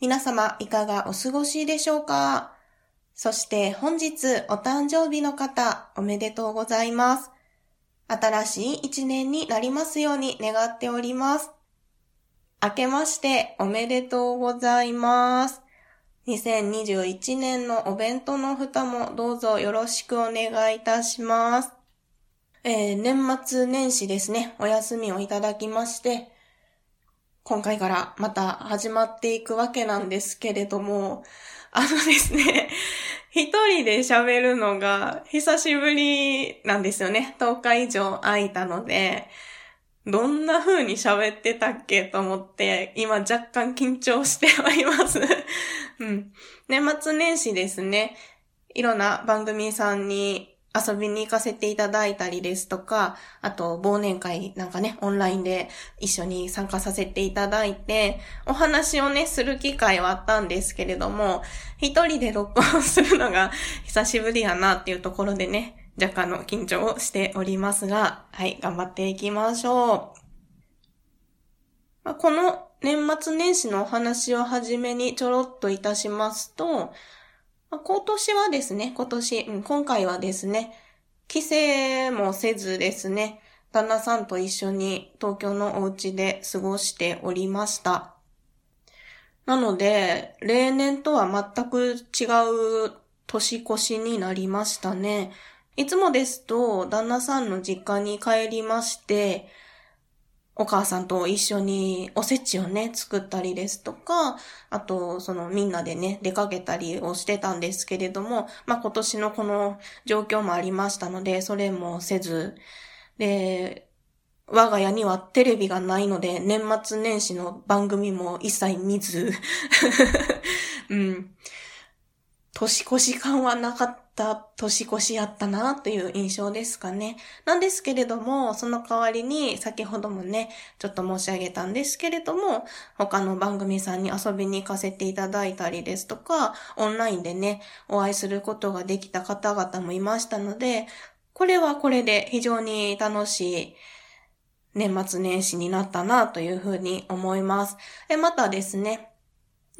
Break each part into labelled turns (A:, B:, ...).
A: 皆様いかがお過ごしでしょうか？そして本日お誕生日の方おめでとうございます。新しい一年になりますように願っております。明けましておめでとうございます。2021年のお弁当の蓋もどうぞよろしくお願いいたします。えー、年末年始ですね、お休みをいただきまして、今回からまた始まっていくわけなんですけれども、あのですね、一人で喋るのが久しぶりなんですよね。10日以上空いたので、どんな風に喋ってたっけと思って、今若干緊張しております。うん。年末年始ですね。いろんな番組さんに遊びに行かせていただいたりですとか、あと忘年会なんかね、オンラインで一緒に参加させていただいて、お話をね、する機会はあったんですけれども、一人で録音するのが 久しぶりやなっていうところでね、若干の緊張をしておりますが、はい、頑張っていきましょう。この年末年始のお話をはじめにちょろっといたしますと、ま、今年はですね、今年、うん、今回はですね、帰省もせずですね、旦那さんと一緒に東京のお家で過ごしておりました。なので、例年とは全く違う年越しになりましたね。いつもですと、旦那さんの実家に帰りまして、お母さんと一緒におせちをね、作ったりですとか、あと、そのみんなでね、出かけたりをしてたんですけれども、まあ今年のこの状況もありましたので、それもせず、で、我が家にはテレビがないので、年末年始の番組も一切見ず、うん。年越し感はなかった年越しやったなという印象ですかね。なんですけれども、その代わりに先ほどもね、ちょっと申し上げたんですけれども、他の番組さんに遊びに行かせていただいたりですとか、オンラインでね、お会いすることができた方々もいましたので、これはこれで非常に楽しい年末年始になったなというふうに思います。またですね、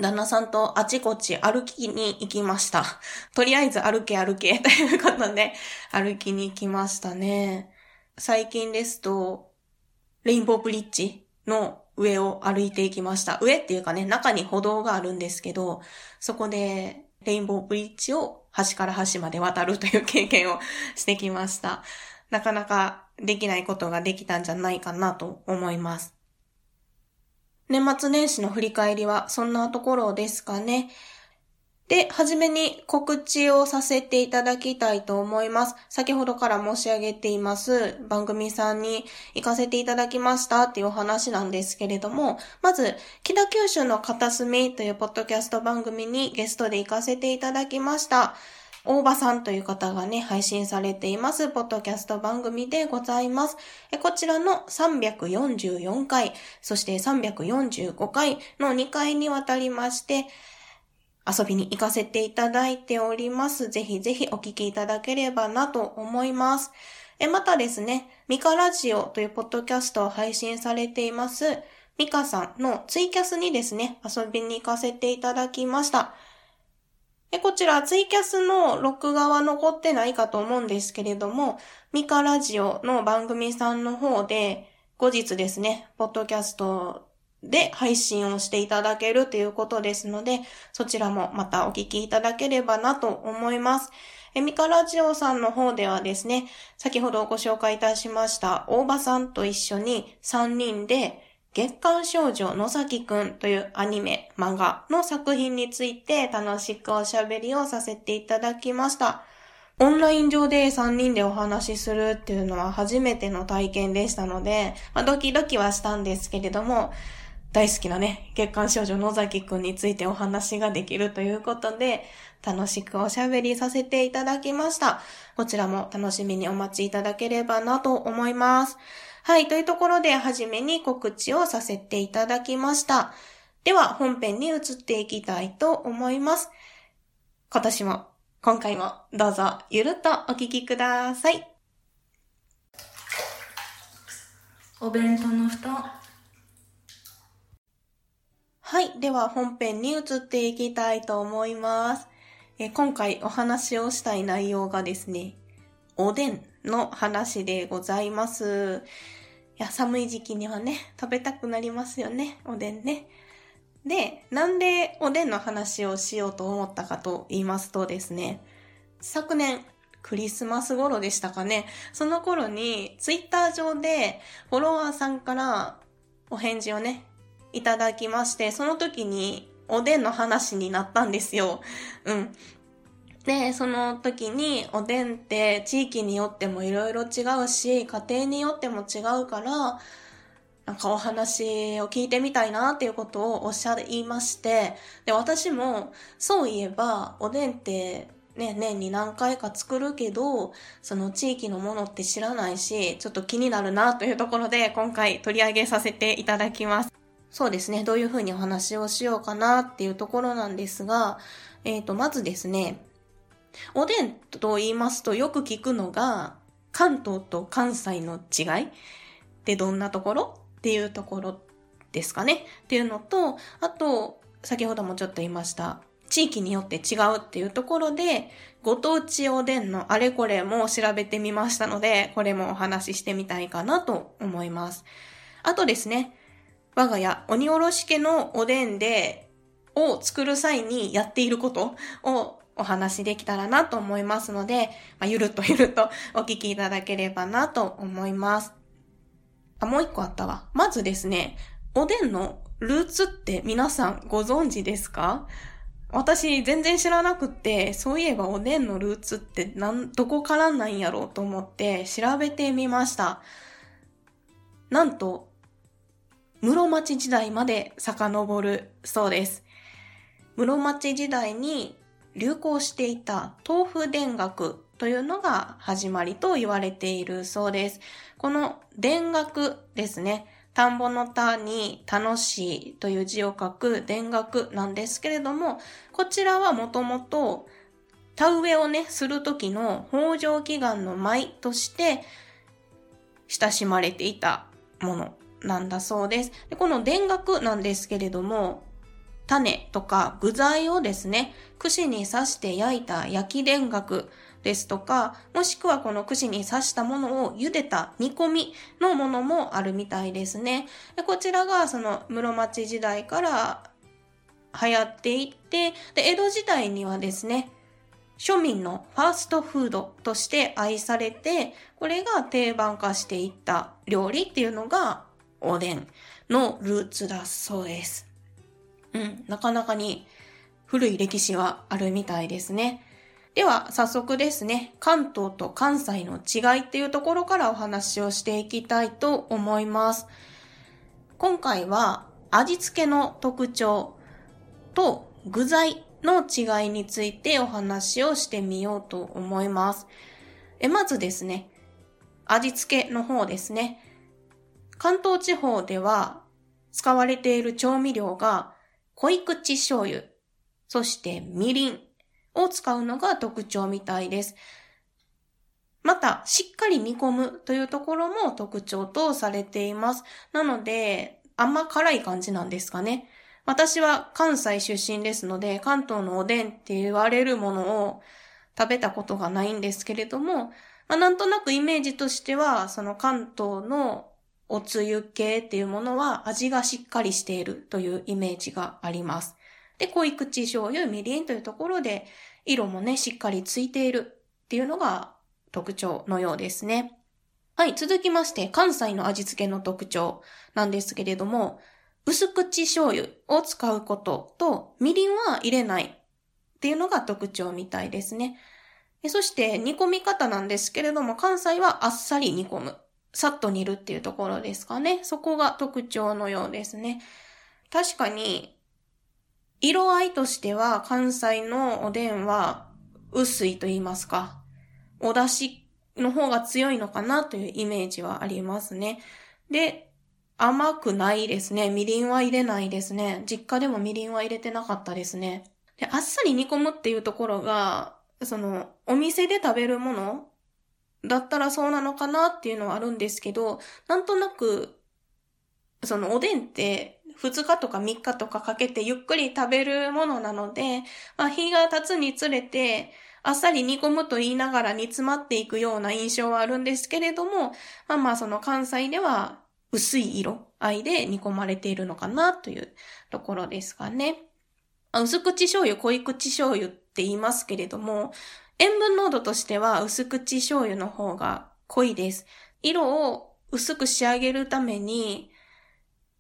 A: 旦那さんとあちこち歩きに行きました。とりあえず歩け歩け ということで歩きに行きましたね。最近ですと、レインボーブリッジの上を歩いていきました。上っていうかね、中に歩道があるんですけど、そこでレインボーブリッジを端から端まで渡るという経験をしてきました。なかなかできないことができたんじゃないかなと思います。年末年始の振り返りはそんなところですかね。で、はじめに告知をさせていただきたいと思います。先ほどから申し上げています番組さんに行かせていただきましたっていうお話なんですけれども、まず、北九州の片隅というポッドキャスト番組にゲストで行かせていただきました。大場さんという方がね、配信されています、ポッドキャスト番組でございます。こちらの344回、そして345回の2回にわたりまして、遊びに行かせていただいております。ぜひぜひお聞きいただければなと思います。え、またですね、ミカラジオというポッドキャストを配信されています、ミカさんのツイキャスにですね、遊びに行かせていただきました。で、こちらツイキャスの録画は残ってないかと思うんですけれども、ミカラジオの番組さんの方で、後日ですね、ポッドキャストで配信をしていただけるということですので、そちらもまたお聞きいただければなと思います。えミカラジオさんの方ではですね、先ほどご紹介いたしました大場さんと一緒に3人で月刊少女野崎くんというアニメ、漫画の作品について楽しくおしゃべりをさせていただきました。オンライン上で3人でお話しするっていうのは初めての体験でしたので、まあ、ドキドキはしたんですけれども、大好きなね、月刊少女野崎くんについてお話ができるということで、楽しくおしゃべりさせていただきました。こちらも楽しみにお待ちいただければなと思います。はい、というところで、はじめに告知をさせていただきました。では、本編に移っていきたいと思います。今年も、今回も、どうぞ、ゆるっとお聞きください。
B: お弁当の蓋。
A: はい。では本編に移っていきたいと思います。え今回お話をしたい内容がですね、おでんの話でございます。いや、寒い時期にはね、食べたくなりますよね、おでんね。で、なんでおでんの話をしようと思ったかと言いますとですね、昨年、クリスマス頃でしたかね。その頃に、ツイッター上で、フォロワーさんからお返事をね、いただきまして、その時に、おでんの話になったんですよ。うん。で、その時に、おでんって地域によってもいろいろ違うし、家庭によっても違うから、なんかお話を聞いてみたいなっていうことをおっしゃいまして、で、私も、そういえば、おでんってね、年に何回か作るけど、その地域のものって知らないし、ちょっと気になるなというところで今回取り上げさせていただきます。そうですね、どういうふうにお話をしようかなっていうところなんですが、えっ、ー、と、まずですね、おでんと言いますとよく聞くのが、関東と関西の違いってどんなところ？っていうところですかね。っていうのと、あと、先ほどもちょっと言いました。地域によって違うっていうところで、ご当地おでんのあれこれも調べてみましたので、これもお話ししてみたいかなと思います。あとですね、我が家、鬼おろし家のおでんで、を作る際にやっていることをお話できたらなと思いますので、まあ、ゆるっとゆるっとお聞きいただければなと思います。あ、もう一個あったわ。まずですね、おでんのルーツって皆さんご存知ですか？私全然知らなくって、そういえばおでんのルーツってなん、どこからなんやろうと思って調べてみました。なんと、室町時代まで遡るそうです。室町時代に流行していた豆腐田楽というのが始まりと言われているそうです。この田楽ですね。田んぼの田に楽しいという字を書く田楽なんですけれども、こちらはもともと田植えをね、する時の豊穣祈願の舞として親しまれていたものなんだそうです。でこの田楽なんですけれども、種とか具材をですね、串に刺して焼いた焼き田楽ですとか、もしくはこの串に刺したものを茹でた煮込みのものもあるみたいですね。でこちらがその室町時代から流行っていって、で、江戸時代にはですね、庶民のファーストフードとして愛されて、これが定番化していった料理っていうのがおでんのルーツだそうです。うん、なかなかに古い歴史はあるみたいですね。では、早速ですね、関東と関西の違いっていうところからお話をしていきたいと思います。今回は味付けの特徴と具材の違いについてお話をしてみようと思います。えまずですね、味付けの方ですね。関東地方では使われている調味料が濃い口醤油、そしてみりん、を使うのが特徴みたいです。また、しっかり煮込むというところも特徴とされています。なので、あんま辛い感じなんですかね。私は関西出身ですので、関東のおでんって言われるものを食べたことがないんですけれども、まあ、なんとなくイメージとしては、その関東のおつゆ系っていうものは味がしっかりしているというイメージがあります。で、濃い口醤油、みりんというところで、色もね、しっかりついているっていうのが特徴のようですね。はい、続きまして、関西の味付けの特徴なんですけれども、薄口醤油を使うことと、みりんは入れないっていうのが特徴みたいですね。そして煮込み方なんですけれども、関西はあっさり煮込む。さっと煮るっていうところですかね。そこが特徴のようですね。確かに、色合いとしては関西のおでんは薄いと言いますか、お出汁の方が強いのかなというイメージはありますね。で、甘くないですね。みりんは入れないですね。実家でもみりんは入れてなかったですね。で、あっさり煮込むっていうところが、その、お店で食べるものだったらそうなのかなっていうのはあるんですけど、なんとなく、そのおでんって2日とか3日とかかけてゆっくり食べるものなので、まあ日が経つにつれて、あっさり煮込むと言いながら煮詰まっていくような印象はあるんですけれども、まあまあその関西では薄い色合いで煮込まれているのかなというところですかね。薄口醤油、濃い口醤油って言いますけれども、塩分濃度としては薄口醤油の方が濃いです。色を薄く仕上げるために、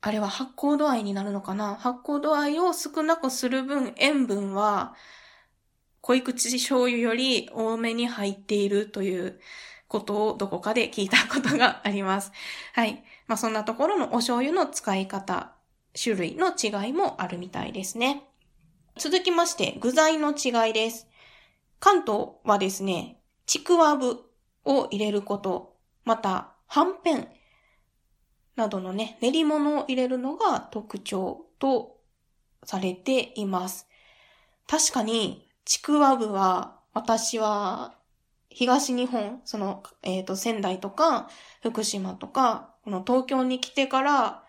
A: あれは発酵度合いになるのかな？発酵度合いを少なくする分、塩分は濃い口醤油より多めに入っているということをどこかで聞いたことがあります。はい。まあそんなところのお醤油の使い方、種類の違いもあるみたいですね。続きまして、具材の違いです。関東はですね、ちくわぶを入れること、また、はんぺんなどのね、練り物を入れるのが特徴とされています。確かに、ちくわぶは、私は、東日本、その、えっ、ー、と、仙台とか、福島とか、この東京に来てから、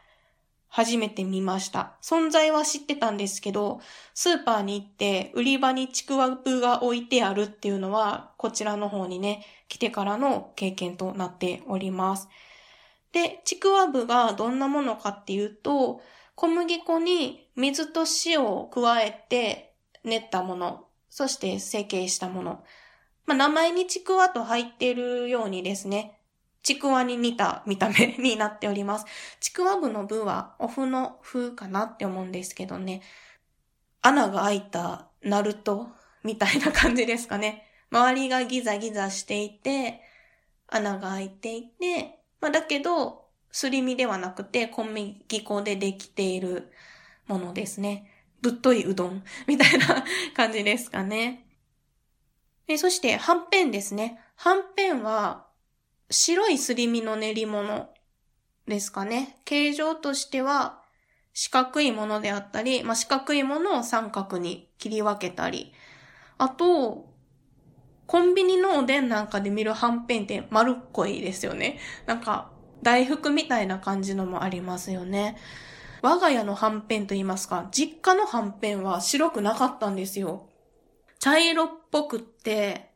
A: 初めて見ました。存在は知ってたんですけど、スーパーに行って売り場にちくわぶが置いてあるっていうのは、こちらの方にね、来てからの経験となっております。で、ちくわぶがどんなものかっていうと、小麦粉に水と塩を加えて練ったもの、そして成形したもの。まあ、名前にちくわと入ってるようにですね、ちくわに似た見た目になっております。ちくわ部の部はお麩の風かなって思うんですけどね。穴が開いたナルトみたいな感じですかね。周りがギザギザしていて、穴が開いていて、まあ、だけど、すり身ではなくて小麦粉でできているものですね。ぶっというどんみたいな感じですかね。えそして、はんぺんですね。はんぺんは、白いすり身の練り物ですかね。形状としては四角いものであったり、まあ、四角いものを三角に切り分けたり、あと、コンビニのおでんなんかで見るはんぺんって丸っこいですよね。なんか、大福みたいな感じのもありますよね。我が家のはんぺんと言いますか、実家のはんぺんは白くなかったんですよ。茶色っぽくって、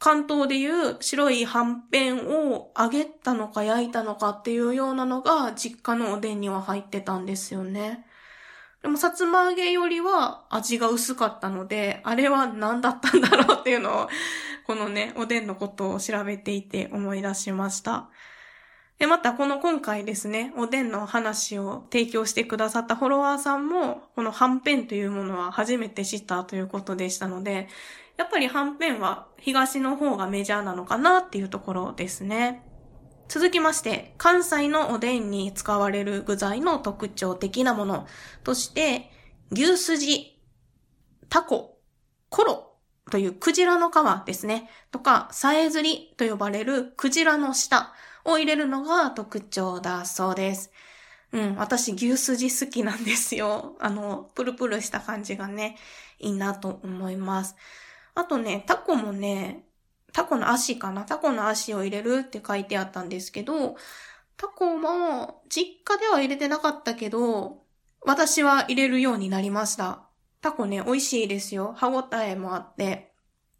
A: 関東でいう白いはんぺんを揚げたのか焼いたのかっていうようなのが実家のおでんには入ってたんですよね。でも、さつま揚げよりは味が薄かったので、あれは何だったんだろうっていうのを、このね、おでんのことを調べていて思い出しました。で、またこの今回ですね、おでんの話を提供してくださったフォロワーさんも、このはんぺんというものは初めて知ったということでしたので、やっぱりはんぺんは東の方がメジャーなのかなっていうところですね。続きまして、関西のおでんに使われる具材の特徴的なものとして、牛すじ、タコ、コロというクジラの皮ですね。とか、さえずりと呼ばれるクジラの舌を入れるのが特徴だそうです。うん、私牛すじ好きなんですよ。あの、プルプルした感じがね、いいなと思います。あとね、タコもね、タコの足かな？タコの足を入れるって書いてあったんですけど、タコも実家では入れてなかったけど、私は入れるようになりました。タコね、美味しいですよ。歯ごたえもあって、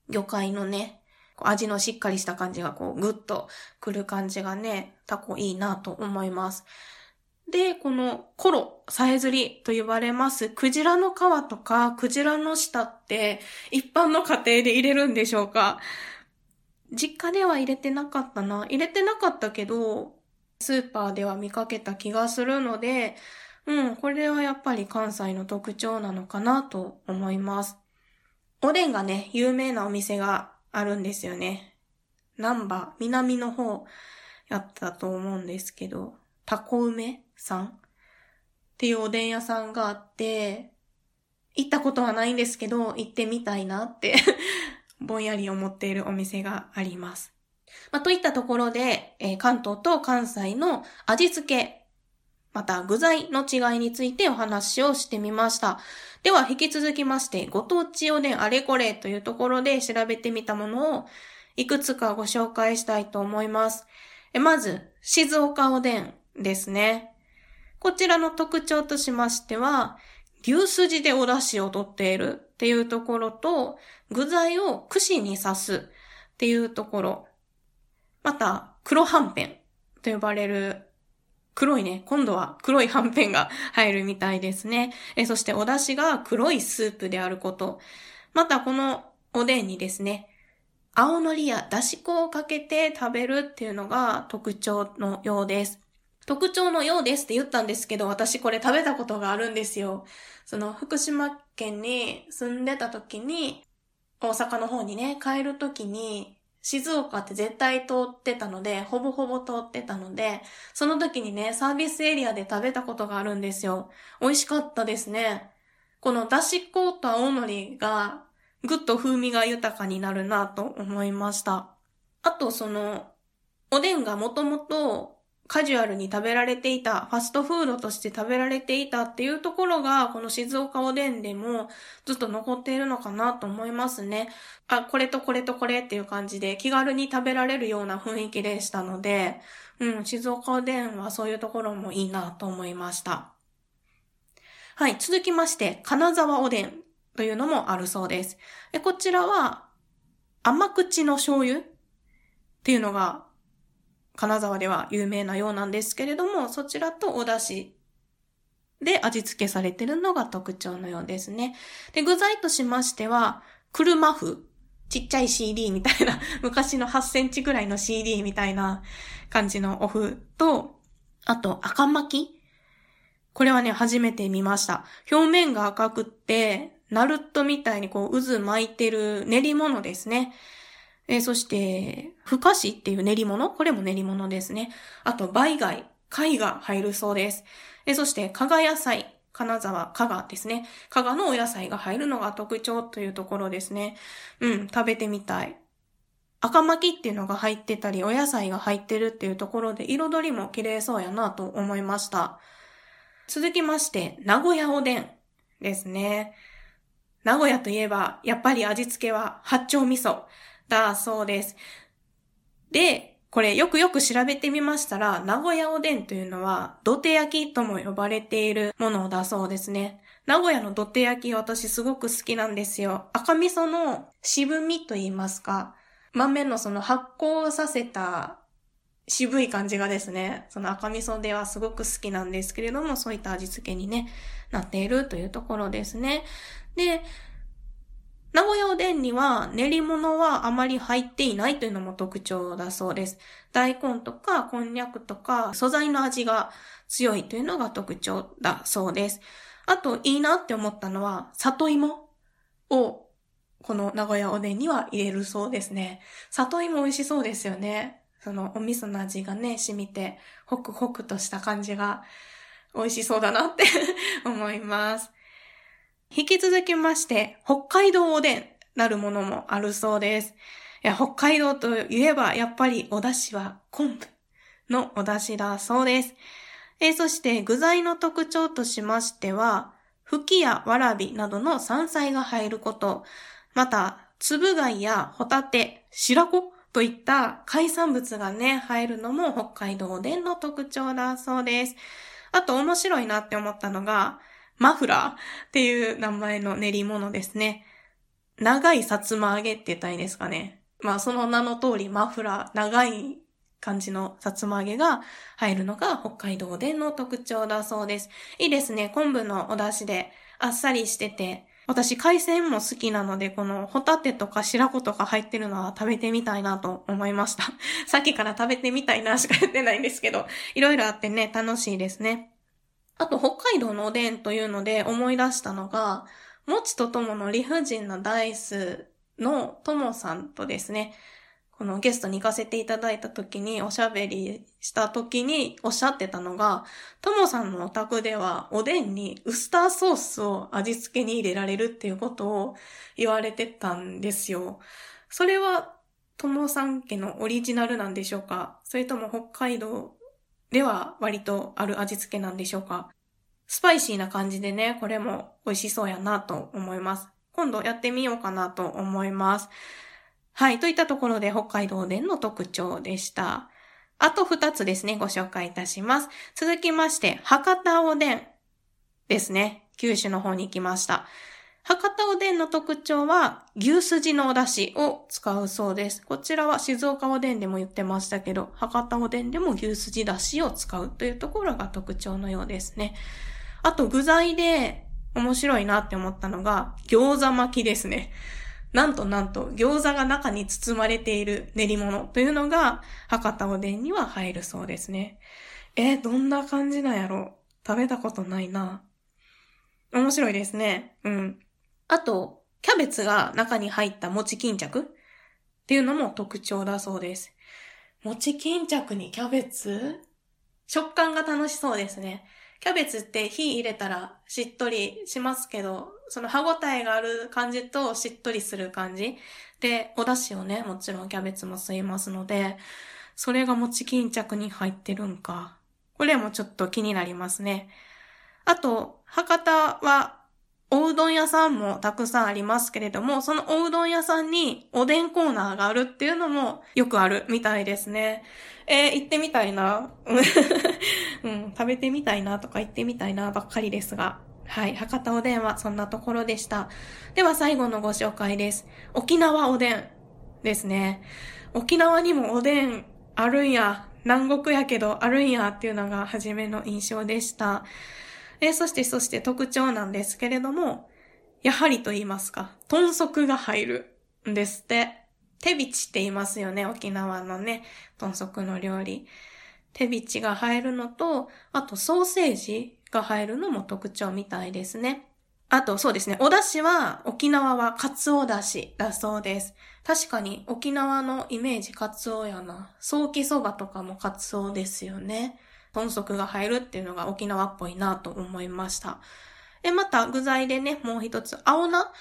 A: 魚介のね、味のしっかりした感じがこうグッとくる感じがね、タコいいなと思います。で、このコロ、さえずりと呼ばれます、クジラの皮とか、クジラの舌って、一般の家庭で入れるんでしょうか？実家では入れてなかったな。入れてなかったけど、スーパーでは見かけた気がするので、うん、これはやっぱり関西の特徴なのかなと思います。おでんがね、有名なお店があるんですよね。南波、南の方やったと思うんですけど、タコ梅さんっていうおでん屋さんがあって、行ったことはないんですけど、行ってみたいなって ぼんやり思っているお店があります。まあ、といったところで、えー関東と関西の味付け、また具材の違いについてお話をしてみました。では引き続きまして、ご当地おでんあれこれというところで調べてみたものをいくつかご紹介したいと思います。えまず、静岡おでんですね。こちらの特徴としましては、牛すじでお出汁を取っているっていうところと、具材を串に刺すっていうところ。また、黒はんぺんと呼ばれる黒いね、今度は黒いはんぺんが 入るみたいですね。えそしてお出汁が黒いスープであること。またこのおでんにですね、青のりやだし粉をかけて食べるっていうのが特徴のようです。特徴のようですって言ったんですけど、私これ食べたことがあるんですよ。その福島県に住んでた時に、大阪の方にね、帰る時に、静岡って絶対通ってたので、ほぼほぼ通ってたので、その時にね、サービスエリアで食べたことがあるんですよ。美味しかったですね。このだし粉と青のりが、ぐっと風味が豊かになるなと思いました。あと、その、おでんがもともとカジュアルに食べられていた、ファストフードとして食べられていたっていうところが、この静岡おでんでもずっと残っているのかなと思いますね。あ、これとこれとこれっていう感じで気軽に食べられるような雰囲気でしたので、うん、静岡おでんはそういうところもいいなと思いました。はい、続きまして、金沢おでんというのもあるそうです。でこちらは、甘口の醤油っていうのが、金沢では有名なようなんですけれども、そちらとお出汁で味付けされてるのが特徴のようですね。で、具材としましては、車麩、ちっちゃい CD みたいな、昔の8センチぐらいの CD みたいな感じのお麩と、あと赤巻きこれはね、初めて見ました。表面が赤くって、ナルトみたいにこう渦巻いてる練り物ですね。えーそして、ふかしっていう練り物？これも練り物ですね。あと、梅貝、貝が入るそうです。えーそして、加賀野菜、金沢、加賀ですね。加賀のお野菜が入るのが特徴というところですね。うん、食べてみたい。赤巻きっていうのが入ってたり、お野菜が入ってるっていうところで、彩りも綺麗そうやなと思いました。続きまして、名古屋おでんですね。名古屋といえば、やっぱり味付けは八丁味噌だそうです。で、これよくよく調べてみましたら、名古屋おでんというのは、土手焼きとも呼ばれているものだそうですね。名古屋の土手焼き私すごく好きなんですよ。赤味噌の渋みと言いますか、豆のその発酵させた渋い感じがですね、その赤味噌ではすごく好きなんですけれども、そういった味付けにね、なっているというところですね。で、名古屋おでんには練り物はあまり入っていないというのも特徴だそうです。大根とかこんにゃくとか素材の味が強いというのが特徴だそうです。あといいなって思ったのは里芋をこの名古屋おでんには入れるそうですね。里芋美味しそうですよね。そのお味噌の味がね、染みてホクホクとした感じが美味しそうだなって 思います。引き続きまして、北海道おでんなるものもあるそうです。いや、北海道といえば、やっぱりお出汁は昆布のお出汁だそうです。えーそして具材の特徴としましては、吹きやわらびなどの山菜が入ること、また、つぶ貝やホタテ、白子といった海産物がね、入るのも北海道おでんの特徴だそうです。あと面白いなって思ったのが、マフラーっていう名前の練り物ですね。長いさつま揚げって言ったらいいですかね。まあその名の通りマフラー、長い感じのさつま揚げが入るのが北海道での特徴だそうです。いいですね。昆布のお出汁であっさりしてて、私海鮮も好きなので、このホタテとか白子とか入ってるのは食べてみたいなと思いました。さっきから食べてみたいなしか言ってないんですけど、いろいろあってね、楽しいですね。あと、北海道のおでんというので思い出したのが、もちとともの理不尽なダイスのともさんとですね、このゲストに行かせていただいた時におしゃべりした時におっしゃってたのが、ともさんのお宅ではおでんにウスターソースを味付けに入れられるっていうことを言われてたんですよ。それはともさん家のオリジナルなんでしょうか？それとも北海道では割とある味付けなんでしょうかスパイシーな感じでね、これも美味しそうやなと思います。今度やってみようかなと思います。はい。といったところで北海道おでんの特徴でした。あと二つですね、ご紹介いたします。続きまして、博多おでんですね。九州の方に行きました。博多おでんの特徴は牛すじのお出汁を使うそうです。こちらは静岡おでんでも言ってましたけど、博多おでんでも牛すじ出汁を使うというところが特徴のようですね。あと具材で面白いなって思ったのが餃子巻きですね。なんとなんと餃子が中に包まれている練り物というのが博多おでんには入るそうですね。えー、どんな感じなんやろ食べたことないな。面白いですね。うん。あと、キャベツが中に入った餅巾着っていうのも特徴だそうです。餅巾着にキャベツ？食感が楽しそうですね。キャベツって火入れたらしっとりしますけど、その歯ごたえがある感じとしっとりする感じ。で、お出汁をね、もちろんキャベツも吸いますので、それが餅巾着に入ってるんか。これもちょっと気になりますね。あと、博多はおうどん屋さんもたくさんありますけれども、そのおうどん屋さんにおでんコーナーがあるっていうのもよくあるみたいですね。えー、行ってみたいな。うん、食べてみたいなとか行ってみたいなばっかりですが。はい。博多おでんはそんなところでした。では最後のご紹介です。沖縄おでんですね。沖縄にもおでんあるんや。南国やけどあるんやっていうのが初めの印象でした。えそしてそして特徴なんですけれども、やはりと言いますか、豚足が入るんですって。手びちって言いますよね、沖縄のね、豚足の料理。手びちが入るのと、あとソーセージが入るのも特徴みたいですね。あと、そうですね。お出汁は、沖縄はカツオ出汁だそうです。確かに、沖縄のイメージカツオやな。ソーキそばとかもカツオですよね。豚足が入るっていうのが沖縄っぽいなと思いました。で、また具材でね、もう一つ、青菜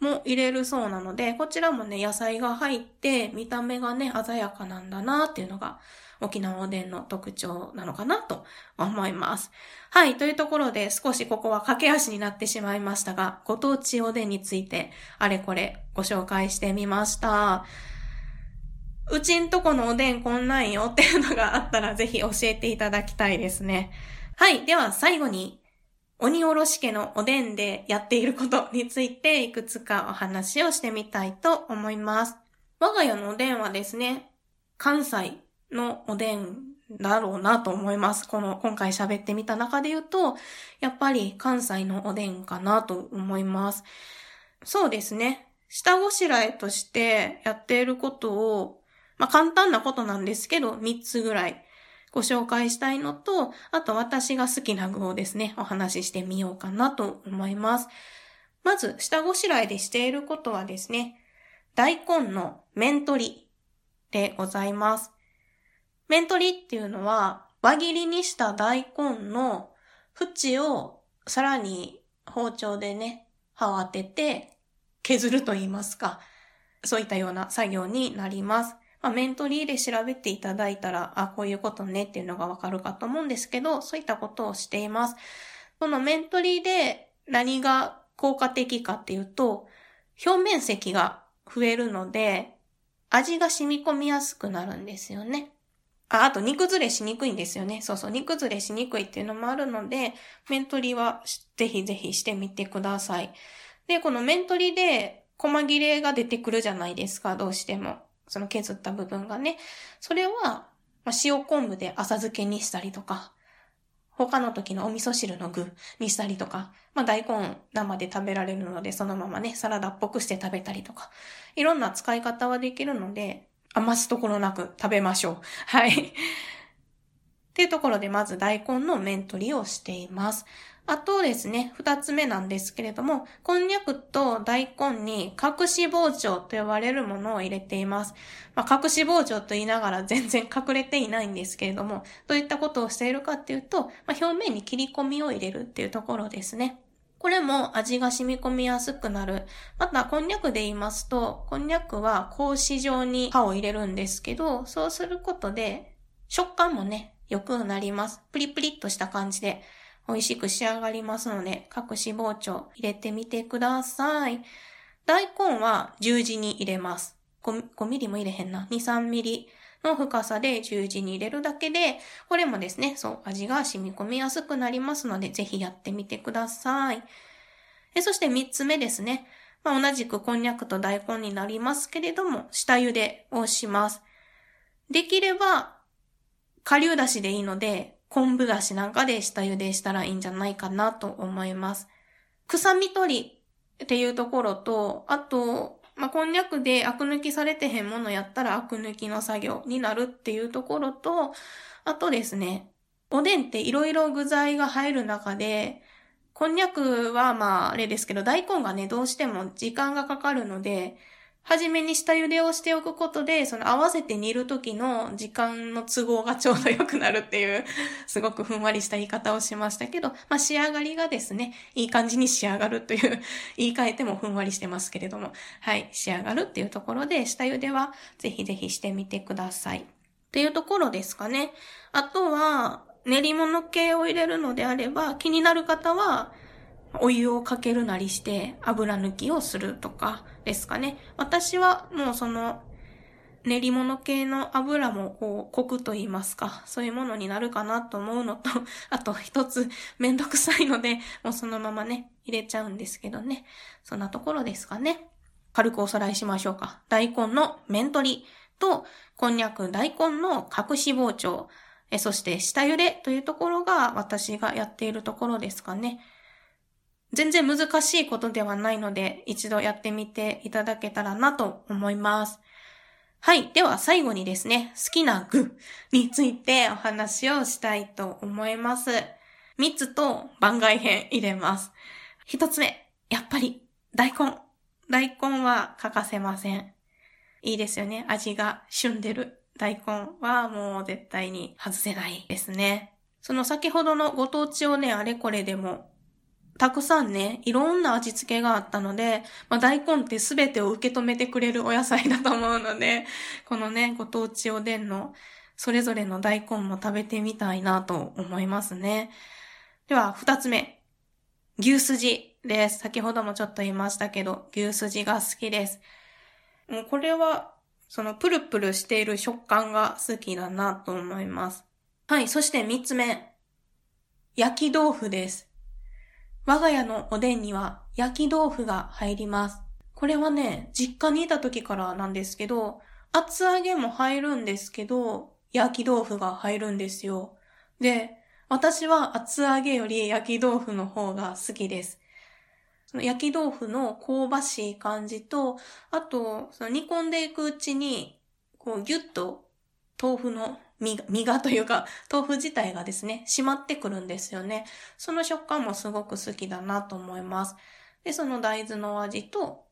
A: も入れるそうなので、こちらもね、野菜が入って、見た目がね、鮮やかなんだなっていうのが、沖縄おでんの特徴なのかなと思います。はい。というところで、少しここは駆け足になってしまいましたが、ご当地おでんについて、あれこれご紹介してみました。うちんとこのおでんこんなんよっていうのがあったらぜひ教えていただきたいですね。はい。では最後に、鬼おろし家のおでんでやっていることについていくつかお話をしてみたいと思います。我が家のおでんはですね、関西のおでんだろうなと思います。この今回喋ってみた中で言うと、やっぱり関西のおでんかなと思います。そうですね。下ごしらえとしてやっていることをまあ簡単なことなんですけど、3つぐらいご紹介したいのと、あと私が好きな具をですね、お話ししてみようかなと思います。まず、下ごしらえでしていることはですね、大根の面取りでございます。面取りっていうのは、輪切りにした大根の縁をさらに包丁でね、刃を当てて削ると言いますか、そういったような作業になります。まあ、メントリーで調べていただいたら、あ、こういうことねっていうのがわかるかと思うんですけど、そういったことをしています。このメントリーで何が効果的かっていうと、表面積が増えるので、味が染み込みやすくなるんですよね。あ、あと煮崩れしにくいんですよね。そうそう、煮崩れしにくいっていうのもあるので、メントリはぜひぜひしてみてください。で、このメントリで細切れが出てくるじゃないですか、どうしても。その削った部分がね。それは、ま、塩昆布で浅漬けにしたりとか、他の時のお味噌汁の具にしたりとか、まあ大根生で食べられるのでそのままね、サラダっぽくして食べたりとか、いろんな使い方はできるので、余すところなく食べましょう。はい。っていうところでまず大根の麺取りをしています。あとですね、二つ目なんですけれども、こんにゃくと大根に隠し包丁と呼ばれるものを入れています。まあ、隠し包丁と言いながら 全然隠れていないんですけれども、どういったことをしているかっていうと、まあ、表面に切り込みを入れるっていうところですね。これも味が染み込みやすくなる。また、こんにゃくで言いますと、こんにゃくは格子状に刃を入れるんですけど、そうすることで、食感もね、良くなります。プリプリっとした感じで。美味しく仕上がりますので、隠し包丁入れてみてください。大根は十字に入れます。5, 5ミリも入れへんな。2、3ミリの深さで十字に入れるだけで、これもですね、そう、味が染み込みやすくなりますので、ぜひやってみてください。そして3つ目ですね。まあ、同じくこんにゃくと大根になりますけれども、下茹でをします。できれば、顆粒だしでいいので、昆布だしなんかで下茹でしたらいいんじゃないかなと思います。臭み取りっていうところと、あと、まあ、こんにゃくでアク抜きされてへんものやったらアク抜きの作業になるっていうところと、あとですね、おでんっていろいろ具材が入る中で、こんにゃくはまああれですけど、大根がね、どうしても時間がかかるので、はじめに下茹でをしておくことで、その合わせて煮る時の時間の都合がちょうど良くなるっていう、すごくふんわりした言い方をしましたけど、まあ仕上がりがですね、いい感じに仕上がるという、言い換えてもふんわりしてますけれども、はい、仕上がるっていうところで、下茹ではぜひぜひしてみてください。っていうところですかね。あとは、練り物系を入れるのであれば、気になる方は、お湯をかけるなりして油抜きをするとかですかね。私はもうその練り物系の油もこうコクと言いますか、そういうものになるかなと思うのと、あと一つめんどくさいので、もうそのままね、入れちゃうんですけどね。そんなところですかね。軽くおさらいしましょうか。大根の面取りと、こんにゃく大根の隠し包丁、えそして下茹でというところが私がやっているところですかね。全然難しいことではないので、一度やってみていただけたらなと思います。はい。では最後にですね、好きな具についてお話をしたいと思います。三つと番外編入れます。一つ目、やっぱり大根。大根は欠かせません。いいですよね。味が旬でる大根はもう絶対に外せないですね。その先ほどのご当地をね、あれこれでもたくさんね、いろんな味付けがあったので、まあ、大根ってすべてを受け止めてくれるお野菜だと思うので、このね、ご当地おでんのそれぞれの大根も食べてみたいなと思いますね。では、二つ目。牛すじです。先ほどもちょっと言いましたけど、牛すじが好きです。もうこれは、そのプルプルしている食感が好きだなと思います。はい、そして三つ目。焼き豆腐です。我が家のおでんには焼き豆腐が入ります。これはね、実家にいた時からなんですけど、厚揚げも入るんですけど、焼き豆腐が入るんですよ。で、私は厚揚げより焼き豆腐の方が好きです。その焼き豆腐の香ばしい感じと、あと、その煮込んでいくうちに、こうギュッと豆腐の身が、というか、豆腐自体がですね、締まってくるんですよね。その食感もすごく好きだなと思います。で、その大豆の味と、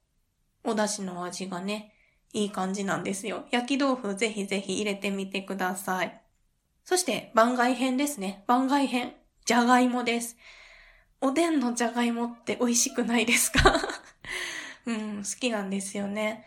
A: お出汁の味がね、いい感じなんですよ。焼き豆腐ぜひぜひ入れてみてください。そして番外編ですね。番外編。じゃがいもです。おでんのじゃがいもって美味しくないですか？うん、好きなんですよね。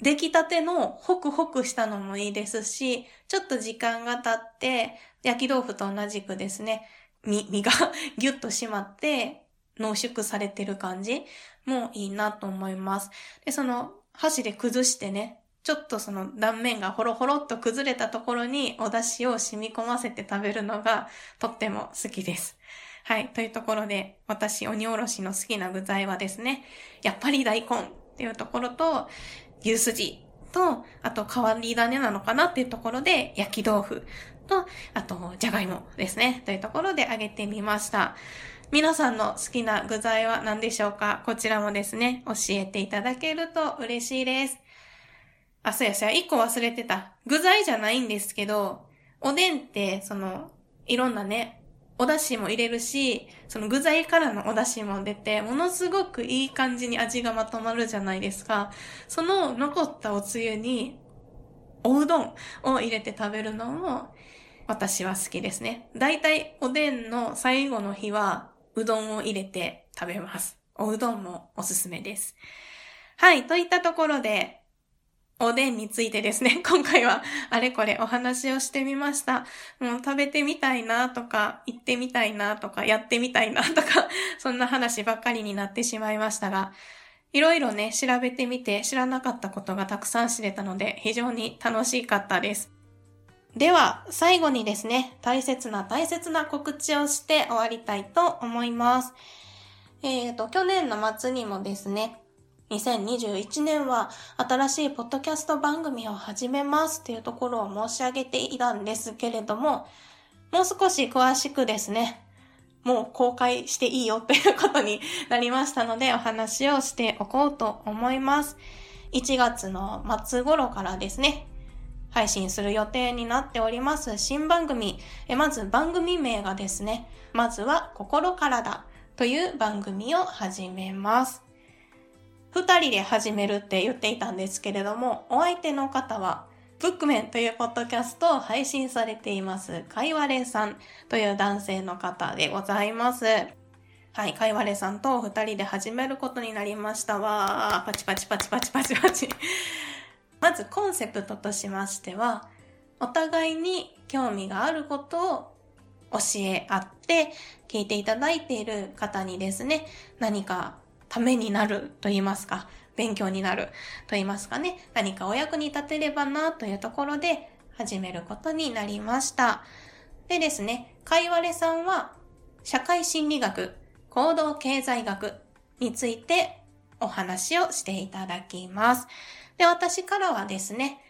A: 出来たてのホクホクしたのもいいですし、ちょっと時間が経って、焼き豆腐と同じくですね、身、身が ギュッと締まって濃縮されてる感じもいいなと思います。で、その箸で崩してね、ちょっとその断面がホロホロっと崩れたところにお出汁を染み込ませて食べるのがとっても好きです。はい。というところで、私、鬼おろしの好きな具材はですね、やっぱり大根っていうところと、牛すじと、あと変わり種なのかなっていうところで、焼き豆腐と、あと、じゃがいもですね。というところで揚げてみました。皆さんの好きな具材は何でしょうか？こちらもですね、教えていただけると嬉しいです。あ、そうやそうや、一個忘れてた。具材じゃないんですけど、おでんって、その、いろんなね、お出汁も入れるし、その具材からのお出汁も出て、ものすごくいい感じに味がまとまるじゃないですか。その残ったおつゆに、おうどんを入れて食べるのも、私は好きですね。だいたいおでんの最後の日は、うどんを入れて食べます。おうどんもおすすめです。はい、といったところで、おでんについてですね、今回はあれこれお話をしてみました。もう食べてみたいなとか、行ってみたいなとか、やってみたいなとか、そんな話ばっかりになってしまいましたが、いろいろね、調べてみて知らなかったことがたくさん知れたので、非常に楽しかったです。では、最後にですね、大切な大切な告知をして終わりたいと思います。えっ、ー、と、去年の末にもですね、2021年は新しいポッドキャスト番組を始めますというところを申し上げていたんですけれども、もう少し詳しくですね、もう公開していいよということになりましたのでお話をしておこうと思います。1月の末頃からですね、配信する予定になっております新番組。えまず番組名がですね、まずは心からだという番組を始めます。二人で始めるって言っていたんですけれども、お相手の方は、ブックメンというポッドキャストを配信されています、かいわれさんという男性の方でございます。はい、かいわれさんと二人で始めることになりましたわー。パチパチパチパチパチパチ。まずコンセプトとしましては、お互いに興味があることを教え合って聞いていただいている方にですね、何かためになると言いますか、勉強になると言いますかね、何かお役に立てればなというところで始めることになりました。でですね、かいわれさんは社会心理学、行動経済学についてお話をしていただきます。で、私からはですね、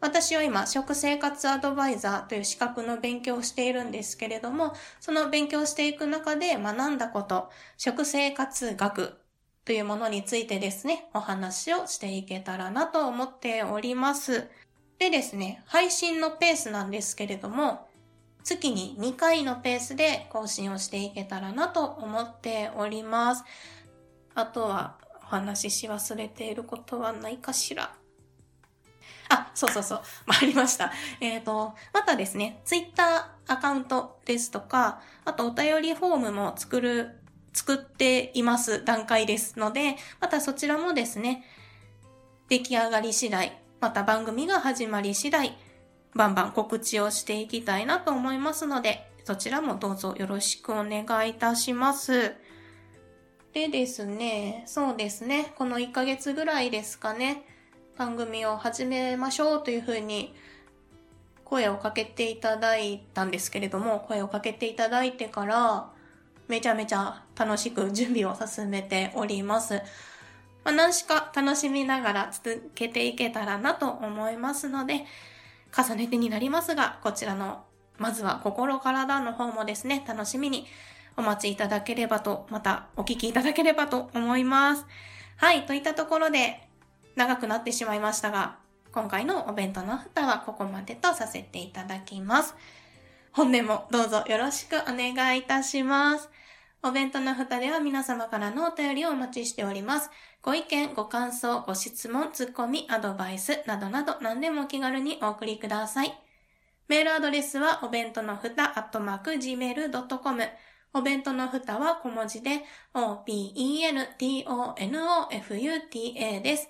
A: 私は今、食生活アドバイザーという資格の勉強をしているんですけれども、その勉強していく中で学んだこと、食生活学というものについてですね、お話をしていけたらなと思っております。でですね、配信のペースなんですけれども、月に2回のペースで更新をしていけたらなと思っております。あとは、お話しし忘れていることはないかしら。あ、そうそうそう、まありました。えっ、ー、と、またですね、ツイッターアカウントですとか、あとお便りフォームも作る作っています段階ですので、またそちらもですね、出来上がり次第、また番組が始まり次第、バンバン告知をしていきたいなと思いますので、そちらもどうぞよろしくお願いいたします。でですね、そうですね、この1ヶ月ぐらいですかね、番組を始めましょうというふうに声をかけていただいたんですけれども、声をかけていただいてから、めちゃめちゃ楽しく準備を進めております。まあ、何しか楽しみながら続けていけたらなと思いますので、重ねてになりますが、こちらの、まずは心体の方もですね、楽しみにお待ちいただければと、またお聞きいただければと思います。はい、といったところで、長くなってしまいましたが、今回のお弁当の蓋はここまでとさせていただきます。本年もどうぞよろしくお願いいたします。お弁当の蓋では皆様からのお便りをお待ちしております。ご意見、ご感想、ご質問、ツッコミ、アドバイスなどなど何でもお気軽にお送りください。メールアドレスはお弁当のふた、アットマーク、gmail.com。お弁当のふたは小文字で、o-b-e-n-t-o-n-o-f-u-t-a です。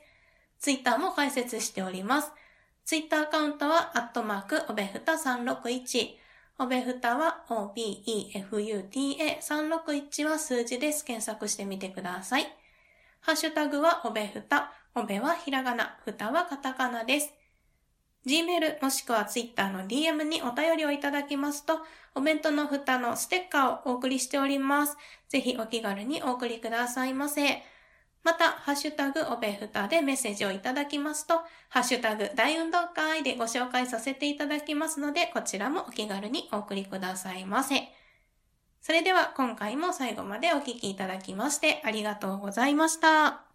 A: ツイッターも開設しております。ツイッターアカウントは、アットマーク、おべふた361。おべふたは OBEFUTA361 は数字です。検索してみてください。ハッシュタグはおべふた。おべはひらがな。ふたはカタカナです。Gmail もしくは Twitter の DM にお便りをいただきますと、お弁当のふたのステッカーをお送りしております。ぜひお気軽にお送りくださいませ。また、ハッシュタグオペフタでメッセージをいただきますと、ハッシュタグ大運動会でご紹介させていただきますので、こちらもお気軽にお送りくださいませ。それでは今回も最後までお聴きいただきましてありがとうございました。